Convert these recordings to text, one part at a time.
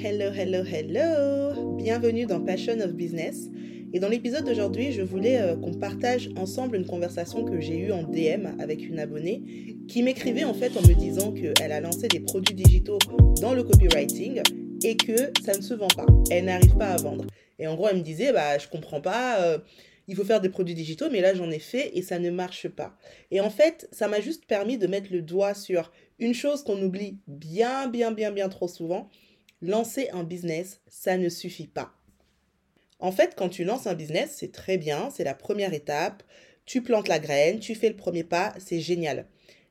Hello, hello, hello Bienvenue dans Passion of Business. Et dans l'épisode d'aujourd'hui, je voulais euh, qu'on partage ensemble une conversation que j'ai eue en DM avec une abonnée qui m'écrivait en fait en me disant qu'elle a lancé des produits digitaux dans le copywriting et que ça ne se vend pas. Elle n'arrive pas à vendre. Et en gros, elle me disait, bah, je comprends pas, euh, il faut faire des produits digitaux, mais là, j'en ai fait et ça ne marche pas. Et en fait, ça m'a juste permis de mettre le doigt sur une chose qu'on oublie bien, bien, bien, bien trop souvent. Lancer un business, ça ne suffit pas. En fait, quand tu lances un business, c'est très bien, c'est la première étape. Tu plantes la graine, tu fais le premier pas, c'est génial.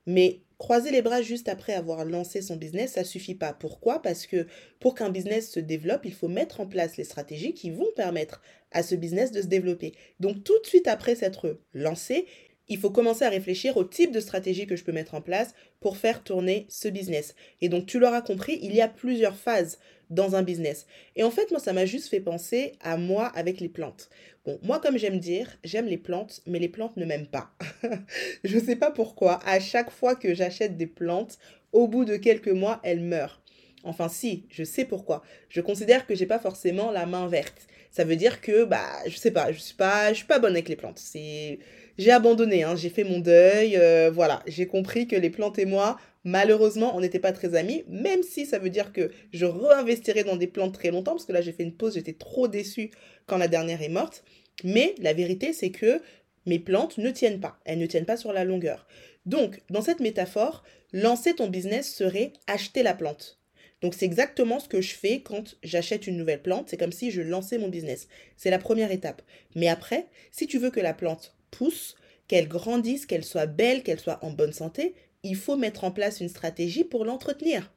Mais croiser les bras juste après avoir lancé son business, ça suffit pas. Pourquoi? Parce que pour qu'un business se développe, il faut mettre en place les stratégies qui vont permettre à ce business de se développer. Donc tout de suite après s'être lancé, il faut commencer à réfléchir au type de stratégie que je peux mettre en place pour faire tourner ce business. Et donc, tu l'auras compris, il y a plusieurs phases dans un business. Et en fait, moi, ça m'a juste fait penser à moi avec les plantes. Bon, moi, comme j'aime dire, j'aime les plantes, mais les plantes ne m'aiment pas. je ne sais pas pourquoi. À chaque fois que j'achète des plantes, au bout de quelques mois, elles meurent. Enfin, si, je sais pourquoi. Je considère que j'ai pas forcément la main verte. Ça veut dire que, bah, je sais pas, je suis pas, je suis pas bonne avec les plantes. C'est, j'ai abandonné, hein, j'ai fait mon deuil, euh, voilà. J'ai compris que les plantes et moi, malheureusement, on n'était pas très amis, même si ça veut dire que je réinvestirai dans des plantes très longtemps, parce que là, j'ai fait une pause, j'étais trop déçue quand la dernière est morte. Mais la vérité, c'est que mes plantes ne tiennent pas. Elles ne tiennent pas sur la longueur. Donc, dans cette métaphore, lancer ton business serait acheter la plante. Donc c'est exactement ce que je fais quand j'achète une nouvelle plante. C'est comme si je lançais mon business. C'est la première étape. Mais après, si tu veux que la plante pousse, qu'elle grandisse, qu'elle soit belle, qu'elle soit en bonne santé, il faut mettre en place une stratégie pour l'entretenir.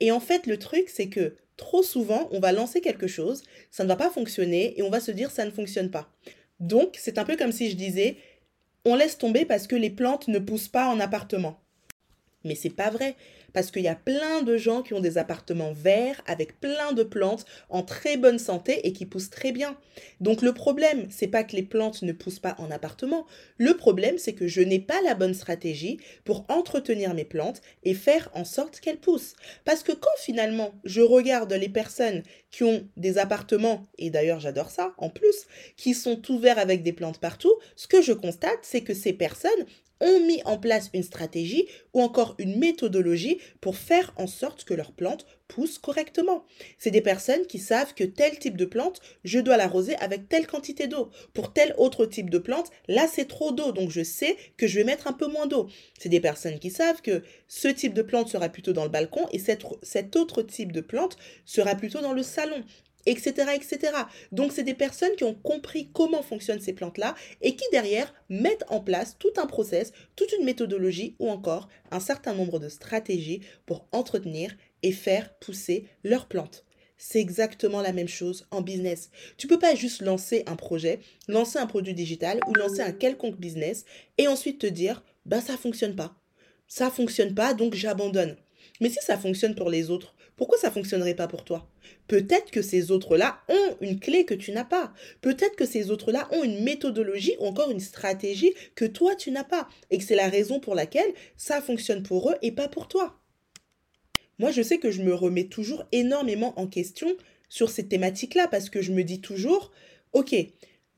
Et en fait, le truc, c'est que trop souvent, on va lancer quelque chose, ça ne va pas fonctionner et on va se dire ça ne fonctionne pas. Donc, c'est un peu comme si je disais on laisse tomber parce que les plantes ne poussent pas en appartement. Mais c'est pas vrai parce qu'il y a plein de gens qui ont des appartements verts avec plein de plantes en très bonne santé et qui poussent très bien. Donc le problème, c'est pas que les plantes ne poussent pas en appartement. Le problème, c'est que je n'ai pas la bonne stratégie pour entretenir mes plantes et faire en sorte qu'elles poussent. Parce que quand finalement je regarde les personnes qui ont des appartements, et d'ailleurs j'adore ça en plus, qui sont ouverts avec des plantes partout, ce que je constate, c'est que ces personnes ont mis en place une stratégie ou encore une méthodologie pour faire en sorte que leurs plantes poussent correctement. C'est des personnes qui savent que tel type de plante, je dois l'arroser avec telle quantité d'eau. Pour tel autre type de plante, là c'est trop d'eau, donc je sais que je vais mettre un peu moins d'eau. C'est des personnes qui savent que ce type de plante sera plutôt dans le balcon et cet autre type de plante sera plutôt dans le salon etc.. Donc, c'est des personnes qui ont compris comment fonctionnent ces plantes-là et qui, derrière, mettent en place tout un process, toute une méthodologie ou encore un certain nombre de stratégies pour entretenir et faire pousser leurs plantes. C'est exactement la même chose en business. Tu peux pas juste lancer un projet, lancer un produit digital ou lancer un quelconque business et ensuite te dire, bah ça fonctionne pas. Ça fonctionne pas, donc j'abandonne. Mais si ça fonctionne pour les autres, pourquoi ça fonctionnerait pas pour toi? Peut-être que ces autres-là ont une clé que tu n'as pas. Peut-être que ces autres-là ont une méthodologie ou encore une stratégie que toi tu n'as pas. Et que c'est la raison pour laquelle ça fonctionne pour eux et pas pour toi. Moi, je sais que je me remets toujours énormément en question sur ces thématiques-là parce que je me dis toujours, ok,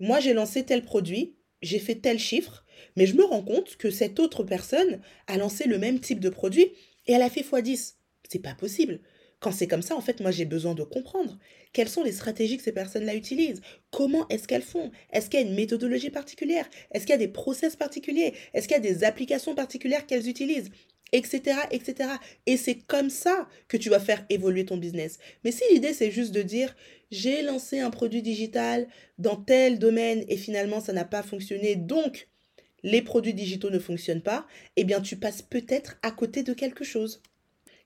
moi j'ai lancé tel produit, j'ai fait tel chiffre, mais je me rends compte que cette autre personne a lancé le même type de produit et elle a fait x10. C'est pas possible. Quand c'est comme ça, en fait, moi, j'ai besoin de comprendre quelles sont les stratégies que ces personnes-là utilisent. Comment est-ce qu'elles font? Est-ce qu'il y a une méthodologie particulière? Est-ce qu'il y a des process particuliers? Est-ce qu'il y a des applications particulières qu'elles utilisent? Etc., etc. Et c'est comme ça que tu vas faire évoluer ton business. Mais si l'idée, c'est juste de dire, j'ai lancé un produit digital dans tel domaine et finalement, ça n'a pas fonctionné, donc les produits digitaux ne fonctionnent pas, eh bien, tu passes peut-être à côté de quelque chose.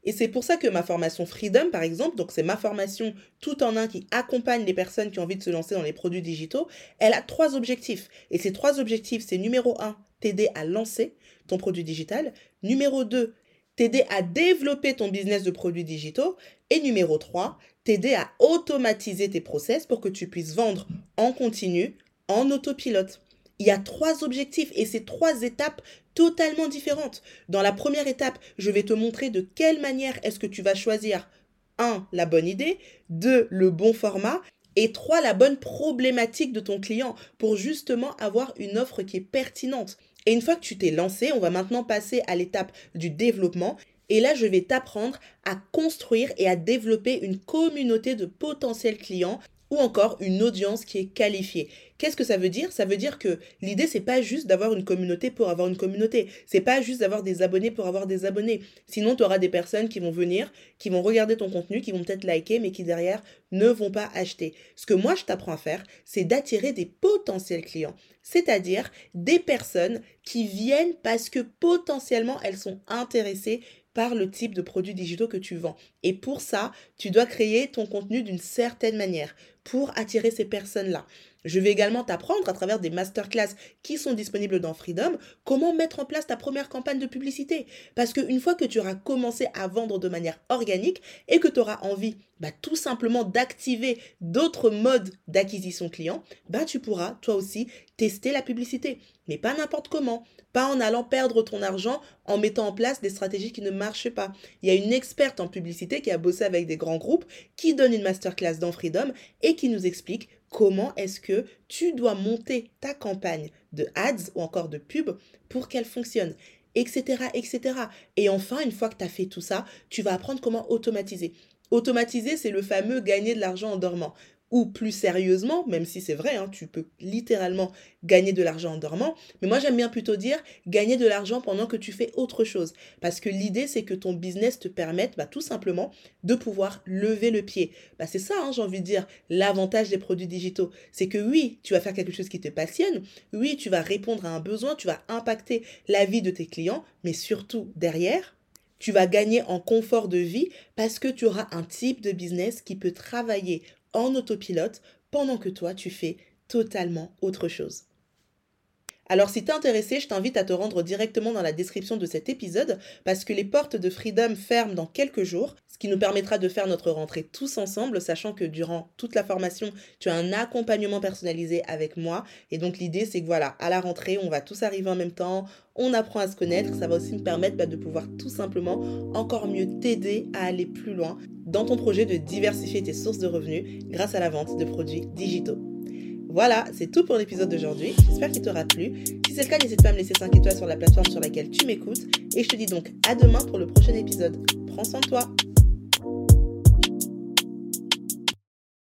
Et c'est pour ça que ma formation Freedom, par exemple, donc c'est ma formation tout en un qui accompagne les personnes qui ont envie de se lancer dans les produits digitaux, elle a trois objectifs. Et ces trois objectifs, c'est numéro un, t'aider à lancer ton produit digital. Numéro 2, t'aider à développer ton business de produits digitaux. Et numéro 3, t'aider à automatiser tes process pour que tu puisses vendre en continu, en autopilote. Il y a trois objectifs et ces trois étapes totalement différentes. Dans la première étape, je vais te montrer de quelle manière est-ce que tu vas choisir 1. La bonne idée. 2. Le bon format. Et 3. La bonne problématique de ton client pour justement avoir une offre qui est pertinente. Et une fois que tu t'es lancé, on va maintenant passer à l'étape du développement. Et là, je vais t'apprendre à construire et à développer une communauté de potentiels clients ou encore une audience qui est qualifiée. Qu'est-ce que ça veut dire? Ça veut dire que l'idée c'est pas juste d'avoir une communauté pour avoir une communauté, c'est pas juste d'avoir des abonnés pour avoir des abonnés. Sinon tu auras des personnes qui vont venir, qui vont regarder ton contenu, qui vont peut-être liker mais qui derrière ne vont pas acheter. Ce que moi je t'apprends à faire, c'est d'attirer des potentiels clients, c'est-à-dire des personnes qui viennent parce que potentiellement elles sont intéressées par le type de produits digitaux que tu vends. Et pour ça, tu dois créer ton contenu d'une certaine manière pour attirer ces personnes-là. Je vais également t'apprendre à travers des masterclass qui sont disponibles dans Freedom comment mettre en place ta première campagne de publicité. Parce qu'une fois que tu auras commencé à vendre de manière organique et que tu auras envie bah, tout simplement d'activer d'autres modes d'acquisition client, bah, tu pourras toi aussi tester la publicité. Mais pas n'importe comment. Pas en allant perdre ton argent en mettant en place des stratégies qui ne marchent pas. Il y a une experte en publicité qui a bossé avec des grands groupes, qui donne une masterclass dans Freedom et qui nous explique comment est-ce que tu dois monter ta campagne de ads ou encore de pub pour qu'elle fonctionne etc., etc. Et enfin, une fois que tu as fait tout ça, tu vas apprendre comment automatiser. Automatiser, c'est le fameux gagner de l'argent en dormant ou plus sérieusement, même si c'est vrai, hein, tu peux littéralement gagner de l'argent en dormant, mais moi j'aime bien plutôt dire gagner de l'argent pendant que tu fais autre chose. Parce que l'idée c'est que ton business te permette bah, tout simplement de pouvoir lever le pied. Bah, c'est ça, hein, j'ai envie de dire, l'avantage des produits digitaux. C'est que oui, tu vas faire quelque chose qui te passionne, oui, tu vas répondre à un besoin, tu vas impacter la vie de tes clients, mais surtout derrière, tu vas gagner en confort de vie parce que tu auras un type de business qui peut travailler en autopilote pendant que toi, tu fais totalement autre chose. Alors si t'es intéressé, je t'invite à te rendre directement dans la description de cet épisode parce que les portes de Freedom ferment dans quelques jours, ce qui nous permettra de faire notre rentrée tous ensemble, sachant que durant toute la formation, tu as un accompagnement personnalisé avec moi. Et donc l'idée, c'est que voilà, à la rentrée, on va tous arriver en même temps, on apprend à se connaître, ça va aussi me permettre bah, de pouvoir tout simplement encore mieux t'aider à aller plus loin dans ton projet de diversifier tes sources de revenus grâce à la vente de produits digitaux. Voilà, c'est tout pour l'épisode d'aujourd'hui. J'espère qu'il t'aura plu. Si c'est le cas, n'hésite pas à me laisser 5 étoiles sur la plateforme sur laquelle tu m'écoutes. Et je te dis donc à demain pour le prochain épisode. Prends soin de toi.